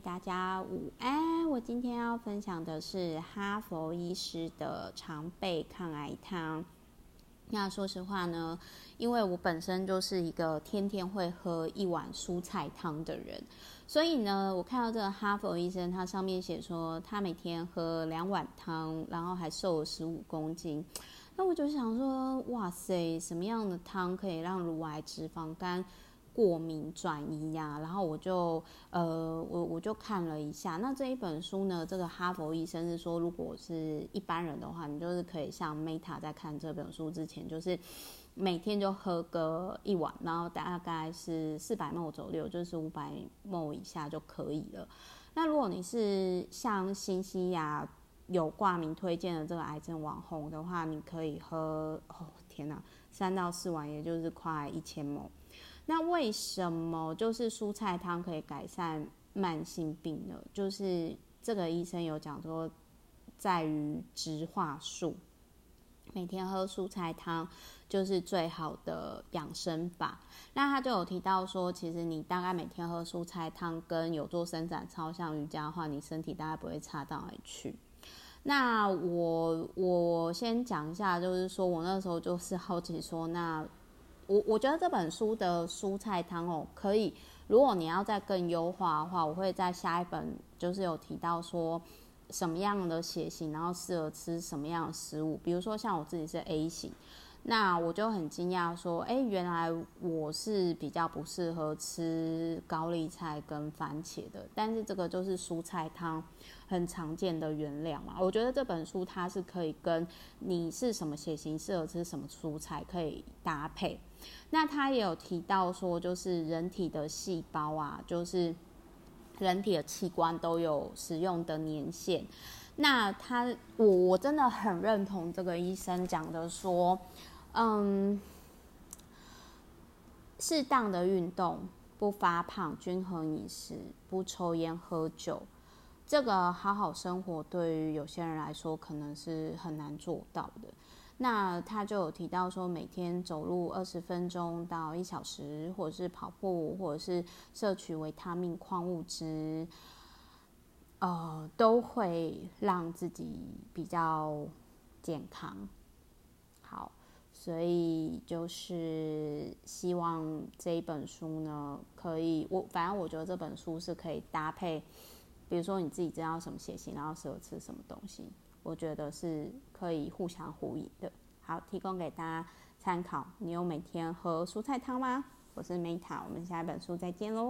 大家午安。我今天要分享的是哈佛医师的常备抗癌汤。那说实话呢，因为我本身就是一个天天会喝一碗蔬菜汤的人，所以呢，我看到这个哈佛医生，他上面写说他每天喝两碗汤，然后还瘦了十五公斤。那我就想说，哇塞，什么样的汤可以让乳癌脂肪肝过敏转移呀、然后我就呃，我我就看了一下，那这一本书呢，这个哈佛医生是说，如果是一般人的话，你就是可以像 Meta 在看这本书之前，就是每天就喝个一碗，然后大概是四百 ml 左右，就是五百 ml 以下就可以了。那如果你是像新西亚有挂名推荐的这个癌症网红的话，你可以喝哦，天哪，三到四碗，也就是快一千 ml。那为什么就是蔬菜汤可以改善慢性病呢？就是这个医生有讲说，在于植化素，每天喝蔬菜汤就是最好的养生法。那他就有提到说，其实你大概每天喝蔬菜汤跟有做伸展操、像瑜伽的话，你身体大概不会差到哪里去。那我我先讲一下，就是说我那时候就是好奇说那。我我觉得这本书的蔬菜汤哦，可以，如果你要再更优化的话，我会在下一本就是有提到说什么样的血型，然后适合吃什么样的食物。比如说像我自己是 A 型，那我就很惊讶说，哎，原来我是比较不适合吃高丽菜跟番茄的。但是这个就是蔬菜汤很常见的原料嘛。我觉得这本书它是可以跟你是什么血型适合吃什么蔬菜可以搭配。那他也有提到说，就是人体的细胞啊，就是人体的器官都有使用的年限。那他，我我真的很认同这个医生讲的说，嗯，适当的运动，不发胖，均衡饮食，不抽烟喝酒，这个好好生活对于有些人来说可能是很难做到的。那他就有提到说，每天走路二十分钟到一小时，或者是跑步，或者是摄取维他命、矿物质，呃，都会让自己比较健康。好，所以就是希望这一本书呢，可以我反正我觉得这本书是可以搭配，比如说你自己知道什么血型，然后适合吃什么东西。我觉得是可以互相呼应的。好，提供给大家参考。你有每天喝蔬菜汤吗？我是 Meta，我们下一本书再见喽。